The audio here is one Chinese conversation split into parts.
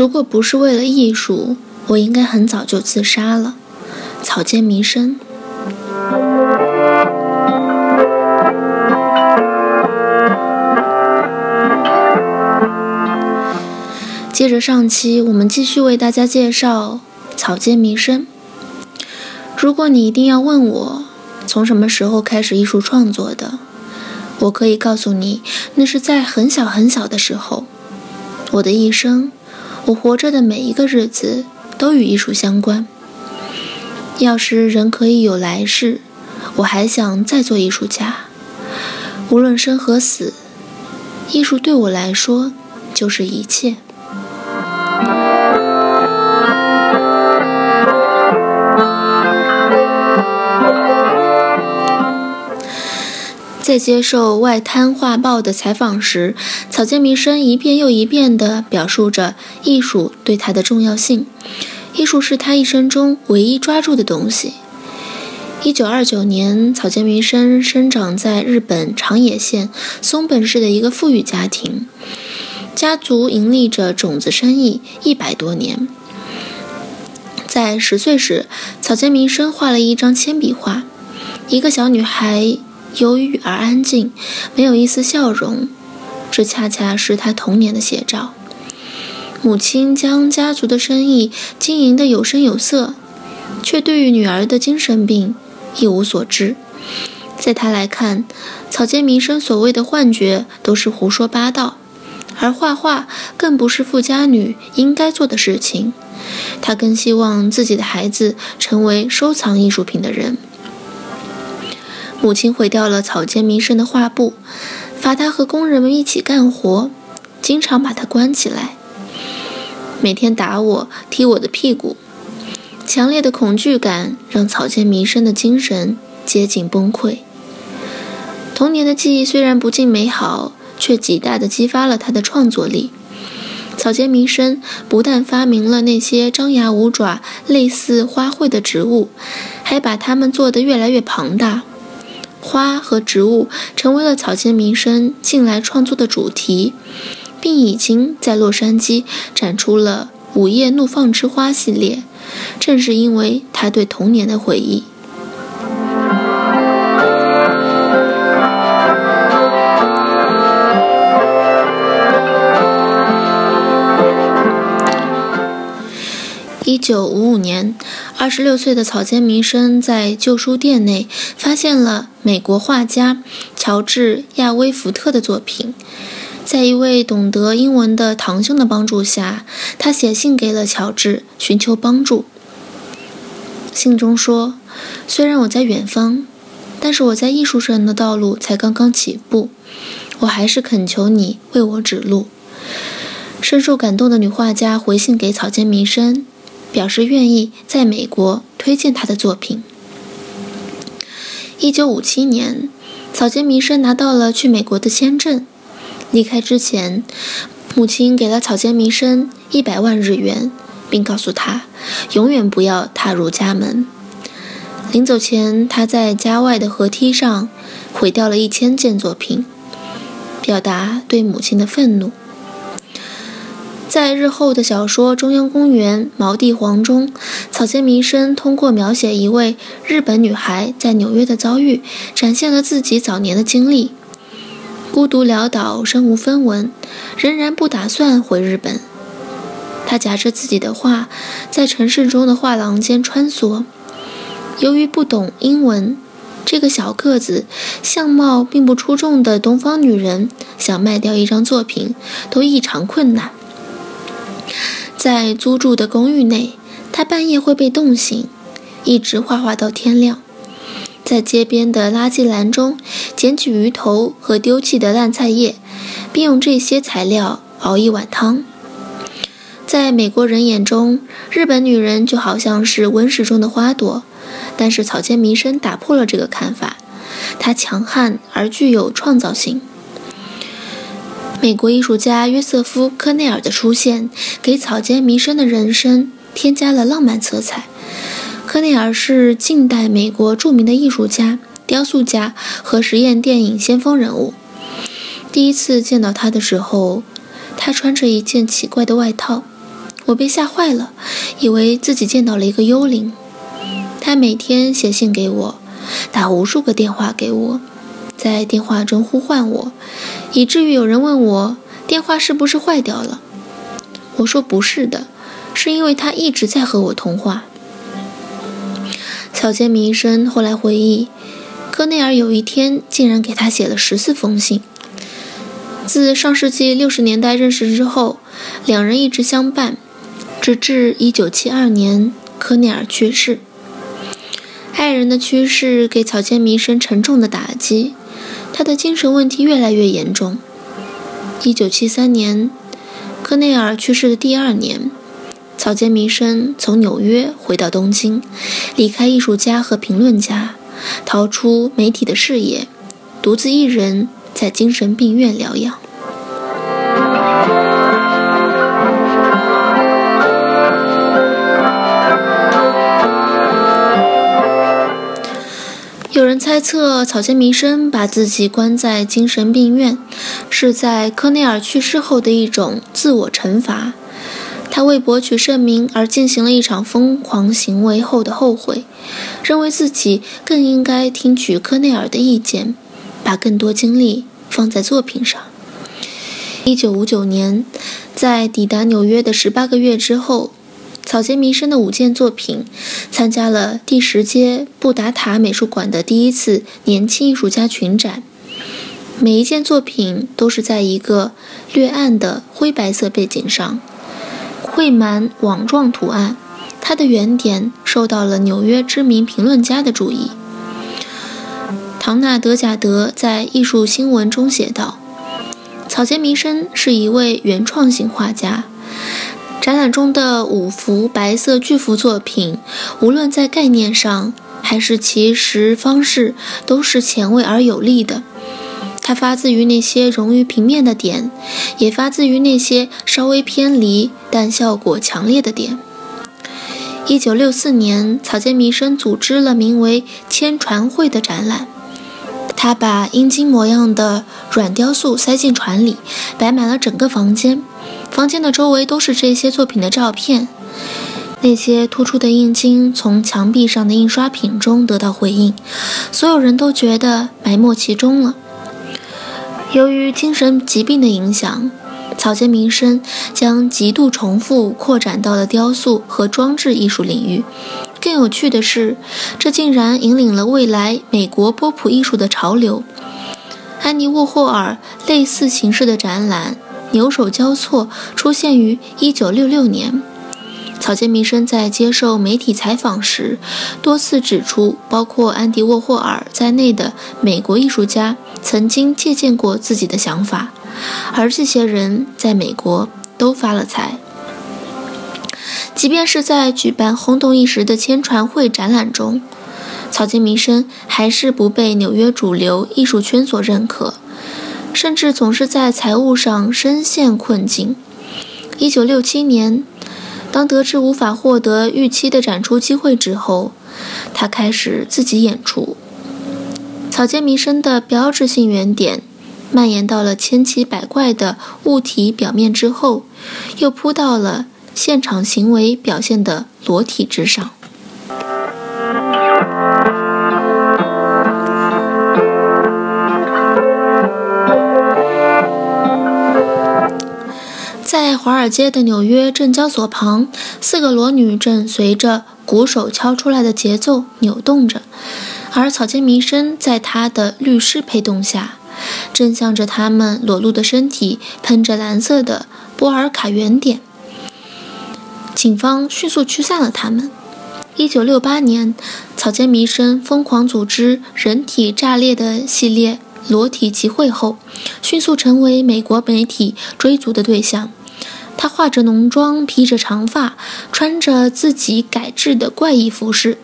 如果不是为了艺术，我应该很早就自杀了。草间弥生。接着上期，我们继续为大家介绍草间弥生。如果你一定要问我从什么时候开始艺术创作的，我可以告诉你，那是在很小很小的时候。我的一生。我活着的每一个日子都与艺术相关。要是人可以有来世，我还想再做艺术家。无论生和死，艺术对我来说就是一切。在接受《外滩画报》的采访时，草间弥生一遍又一遍地表述着艺术对他的重要性。艺术是他一生中唯一抓住的东西。一九二九年，草间弥生生长在日本长野县松本市的一个富裕家庭，家族盈利着种子生意一百多年。在十岁时，草间弥生画了一张铅笔画，一个小女孩。忧郁而安静，没有一丝笑容，这恰恰是他童年的写照。母亲将家族的生意经营得有声有色，却对于女儿的精神病一无所知。在他来看，草间弥生所谓的幻觉都是胡说八道，而画画更不是富家女应该做的事情。他更希望自己的孩子成为收藏艺术品的人。母亲毁掉了草间弥生的画布，罚他和工人们一起干活，经常把他关起来，每天打我、踢我的屁股。强烈的恐惧感让草间弥生的精神接近崩溃。童年的记忆虽然不尽美好，却极大地激发了他的创作力。草间弥生不但发明了那些张牙舞爪、类似花卉的植物，还把它们做得越来越庞大。花和植物成为了草间弥生近来创作的主题，并已经在洛杉矶展出了《午夜怒放之花》系列。正是因为他对童年的回忆。九五五年，二十六岁的草间弥生在旧书店内发现了美国画家乔治·亚威福特的作品。在一位懂得英文的堂兄的帮助下，他写信给了乔治，寻求帮助。信中说：“虽然我在远方，但是我在艺术上的道路才刚刚起步，我还是恳求你为我指路。”深受感动的女画家回信给草间弥生。表示愿意在美国推荐他的作品。一九五七年，草间弥生拿到了去美国的签证。离开之前，母亲给了草间弥生一百万日元，并告诉他永远不要踏入家门。临走前，他在家外的河堤上毁掉了一千件作品，表达对母亲的愤怒。在日后的小说《中央公园毛地黄》中，草间弥生通过描写一位日本女孩在纽约的遭遇，展现了自己早年的经历：孤独潦倒，身无分文，仍然不打算回日本。他夹着自己的画，在城市中的画廊间穿梭。由于不懂英文，这个小个子、相貌并不出众的东方女人，想卖掉一张作品都异常困难。在租住的公寓内，他半夜会被冻醒，一直画画到天亮。在街边的垃圾篮中捡起鱼头和丢弃的烂菜叶，并用这些材料熬一碗汤。在美国人眼中，日本女人就好像是温室中的花朵，但是草间弥生打破了这个看法。她强悍而具有创造性。美国艺术家约瑟夫·科内尔的出现，给草间弥生的人生添加了浪漫色彩。科内尔是近代美国著名的艺术家、雕塑家和实验电影先锋人物。第一次见到他的时候，他穿着一件奇怪的外套，我被吓坏了，以为自己见到了一个幽灵。他每天写信给我，打无数个电话给我，在电话中呼唤我，以至于有人问我电话是不是坏掉了。我说不是的，是因为他一直在和我通话。草间弥生后来回忆，科内尔有一天竟然给他写了十四封信。自上世纪六十年代认识之后，两人一直相伴，直至一九七二年科内尔去世。爱人的去世给草间弥生沉重的打击，他的精神问题越来越严重。一九七三年，科内尔去世的第二年。草间弥生从纽约回到东京，离开艺术家和评论家，逃出媒体的视野，独自一人在精神病院疗养。猜测，草间弥生把自己关在精神病院，是在科内尔去世后的一种自我惩罚。他为博取盛名而进行了一场疯狂行为后的后悔，认为自己更应该听取科内尔的意见，把更多精力放在作品上。一九五九年，在抵达纽约的十八个月之后，草间弥生的五件作品参加了第十届布达塔美术馆的第一次年轻艺术家群展。每一件作品都是在一个略暗的灰白色背景上。绘满网状图案，它的原点受到了纽约知名评论家的注意。唐纳德·贾德在《艺术新闻》中写道：“草间弥生是一位原创性画家。展览中的五幅白色巨幅作品，无论在概念上还是其实方式，都是前卫而有力的。”它发自于那些融于平面的点，也发自于那些稍微偏离但效果强烈的点。一九六四年，草间弥生组织了名为“千船会”的展览。他把阴茎模样的软雕塑塞进船里，摆满了整个房间。房间的周围都是这些作品的照片。那些突出的阴茎从墙壁上的印刷品中得到回应，所有人都觉得埋没其中了。由于精神疾病的影响，草间弥生将极度重复扩展到了雕塑和装置艺术领域。更有趣的是，这竟然引领了未来美国波普艺术的潮流。安妮沃霍尔类似形式的展览牛首交错出现于1966年。草间弥生在接受媒体采访时，多次指出，包括安迪沃霍尔在内的美国艺术家曾经借鉴过自己的想法，而这些人在美国都发了财。即便是在举办轰动一时的千船会展览中，草间弥生还是不被纽约主流艺术圈所认可，甚至总是在财务上深陷困境。一九六七年。当得知无法获得预期的展出机会之后，他开始自己演出。草间弥生的标志性原点蔓延到了千奇百怪的物体表面之后，又扑到了现场行为表现的裸体之上。尔街的纽约证交所旁，四个裸女正随着鼓手敲出来的节奏扭动着，而草间弥生在他的律师陪同下，正向着他们裸露的身体喷着蓝色的波尔卡圆点。警方迅速驱散了他们。1968年，草间弥生疯狂组织人体炸裂的系列裸体集会后，迅速成为美国媒体追逐的对象。她化着浓妆，披着长发，穿着自己改制的怪异服饰，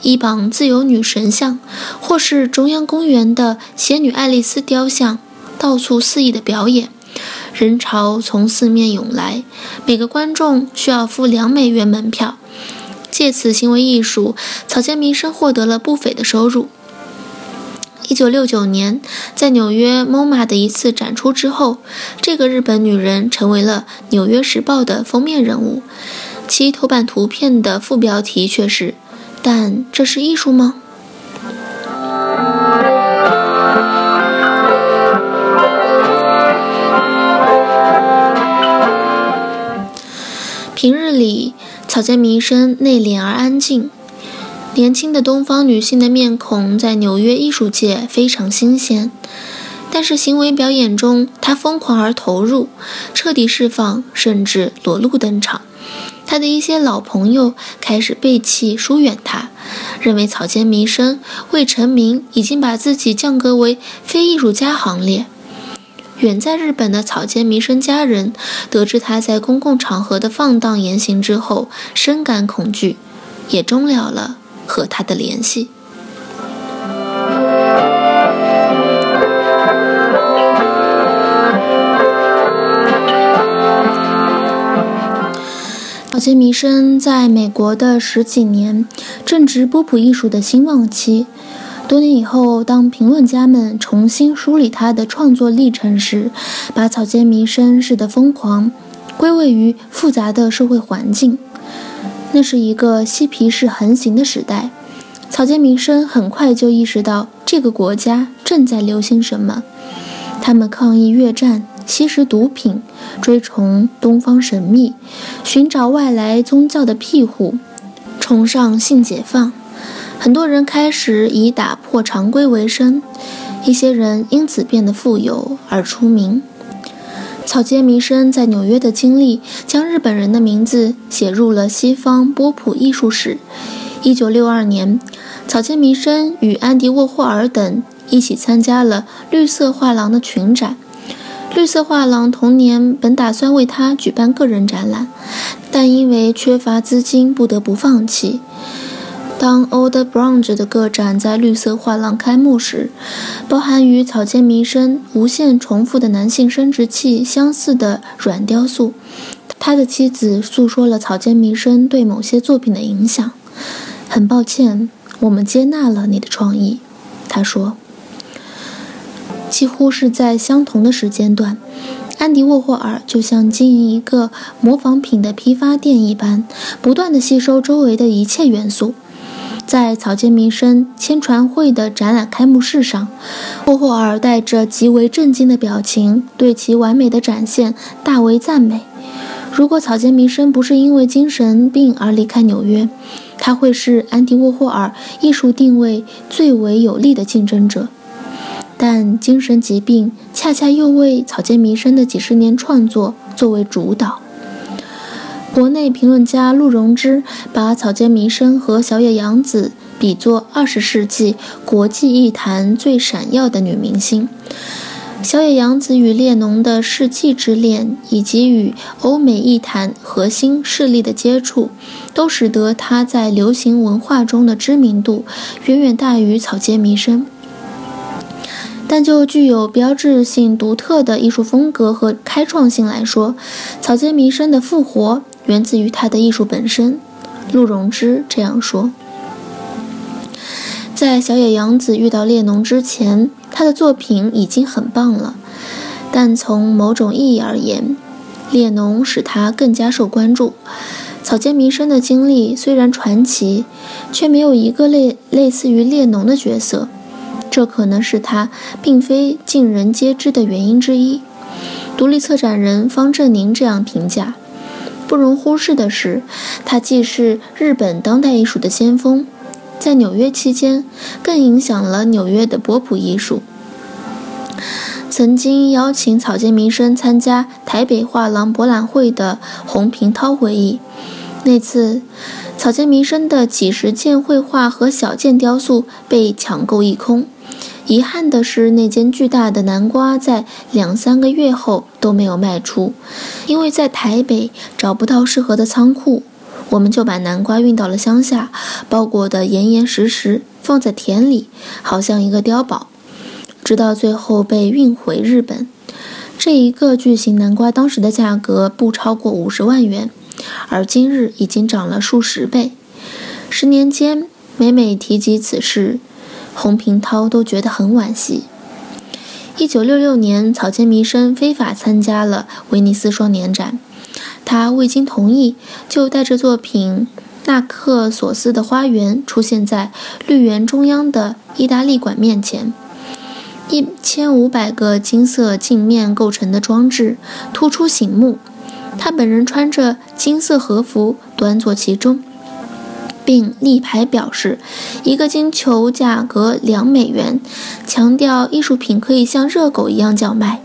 一绑自由女神像，或是中央公园的仙女爱丽丝雕像，到处肆意的表演。人潮从四面涌来，每个观众需要付两美元门票。借此行为艺术，草间弥生获得了不菲的收入。一九六九年，在纽约 MoMA 的一次展出之后，这个日本女人成为了《纽约时报》的封面人物，其头版图片的副标题却是：“但这是艺术吗？”平日里，草间弥生内敛而安静。年轻的东方女性的面孔在纽约艺术界非常新鲜，但是行为表演中，她疯狂而投入，彻底释放，甚至裸露登场。她的一些老朋友开始背弃、疏远她，认为草间弥生未成名，已经把自己降格为非艺术家行列。远在日本的草间弥生家人得知他在公共场合的放荡言行之后，深感恐惧，也终了了和他的联系。草间弥生在美国的十几年正值波普艺术的兴旺期。多年以后，当评论家们重新梳理他的创作历程时，把草间弥生式的疯狂归位于复杂的社会环境。那是一个嬉皮士横行的时代。草间弥生很快就意识到这个国家正在流行什么：他们抗议越战、吸食毒品、追崇东方神秘、寻找外来宗教的庇护、崇尚性解放。很多人开始以打破常规为生，一些人因此变得富有而出名。草间弥生在纽约的经历，将日本人的名字写入了西方波普艺术史。1962年，草间弥生与安迪沃霍尔等一起参加了绿色画廊的群展。绿色画廊同年本打算为他举办个人展览，但因为缺乏资金，不得不放弃。当 Old Branch 的个展在绿色画廊开幕时，包含与草间弥生无限重复的男性生殖器相似的软雕塑。他的妻子诉说了草间弥生对某些作品的影响。很抱歉，我们接纳了你的创意，他说。几乎是在相同的时间段，安迪沃霍尔就像经营一个模仿品的批发店一般，不断地吸收周围的一切元素。在草间弥生签传会的展览开幕式上，沃霍尔带着极为震惊的表情，对其完美的展现大为赞美。如果草间弥生不是因为精神病而离开纽约，他会是安迪沃霍尔艺术定位最为有力的竞争者。但精神疾病恰恰又为草间弥生的几十年创作作为主导。国内评论家陆荣之把草间弥生和小野洋子比作二十世纪国际艺坛最闪耀的女明星。小野洋子与列侬的世纪之恋，以及与欧美艺坛核心势力的接触，都使得她在流行文化中的知名度远远大于草间弥生。但就具有标志性独特的艺术风格和开创性来说，草间弥生的复活。源自于他的艺术本身，陆荣之这样说。在小野洋子遇到列侬之前，他的作品已经很棒了。但从某种意义而言，列侬使他更加受关注。草间弥生的经历虽然传奇，却没有一个类类似于列侬的角色。这可能是他并非尽人皆知的原因之一。独立策展人方振宁这样评价。不容忽视的是，他既是日本当代艺术的先锋，在纽约期间更影响了纽约的波普艺术。曾经邀请草间弥生参加台北画廊博览会的洪平涛回忆，那次，草间弥生的几十件绘画和小件雕塑被抢购一空。遗憾的是，那间巨大的南瓜在两三个月后都没有卖出，因为在台北找不到适合的仓库。我们就把南瓜运到了乡下，包裹得严严实实，放在田里，好像一个碉堡，直到最后被运回日本。这一个巨型南瓜当时的价格不超过五十万元，而今日已经涨了数十倍。十年间，每每提及此事，洪平涛都觉得很惋惜。一九六六年，草间弥生非法参加了威尼斯双年展。他未经同意，就带着作品《纳克索斯的花园》出现在绿园中央的意大利馆面前。一千五百个金色镜面构成的装置突出醒目。他本人穿着金色和服，端坐其中，并立牌表示一个金球价格两美元，强调艺术品可以像热狗一样叫卖。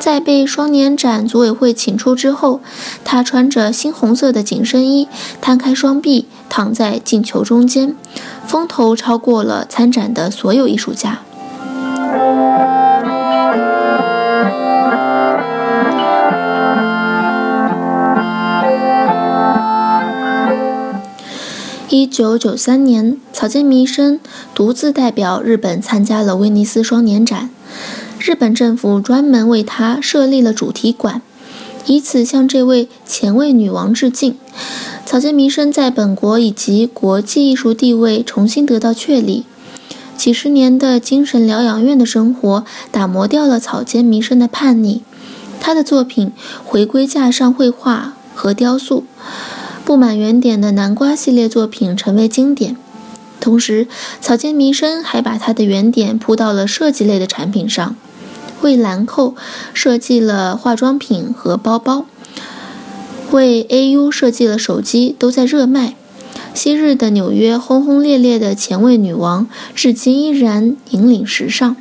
在被双年展组委会请出之后，他穿着猩红色的紧身衣，摊开双臂，躺在进球中间，风头超过了参展的所有艺术家。一九九三年，草间弥生独自代表日本参加了威尼斯双年展。日本政府专门为她设立了主题馆，以此向这位前卫女王致敬。草间弥生在本国以及国际艺术地位重新得到确立。几十年的精神疗养院的生活打磨掉了草间弥生的叛逆，他的作品回归架上绘画和雕塑，布满圆点的南瓜系列作品成为经典。同时，草间弥生还把他的圆点铺到了设计类的产品上。为兰蔻设计了化妆品和包包，为 AU 设计了手机，都在热卖。昔日的纽约轰轰烈烈的前卫女王，至今依然引领时尚。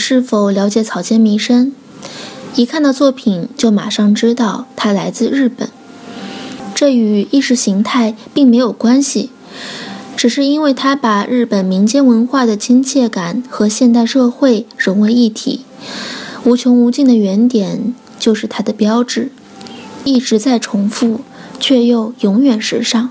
是否了解草间弥生。一看到作品，就马上知道他来自日本。这与意识形态并没有关系，只是因为他把日本民间文化的亲切感和现代社会融为一体。无穷无尽的原点就是它的标志，一直在重复，却又永远时尚。